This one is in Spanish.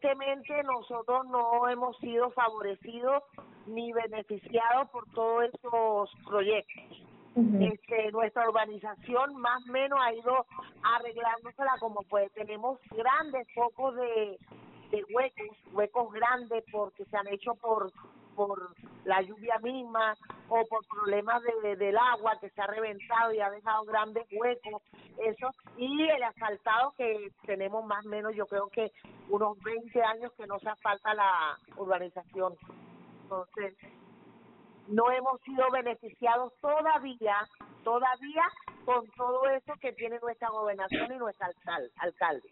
tristemente nosotros no hemos sido favorecidos ni beneficiados por todos esos proyectos. este, nuestra urbanización más o menos ha ido arreglándosela como puede. Tenemos grandes focos de, de huecos, huecos grandes porque se han hecho por por la lluvia misma o por problemas de, del agua que se ha reventado y ha dejado grandes huecos, eso, y el asfaltado que tenemos más o menos, yo creo que unos 20 años que no se asfalta la urbanización. Entonces, no hemos sido beneficiados todavía, todavía con todo eso que tiene nuestra gobernación y nuestro alcalde.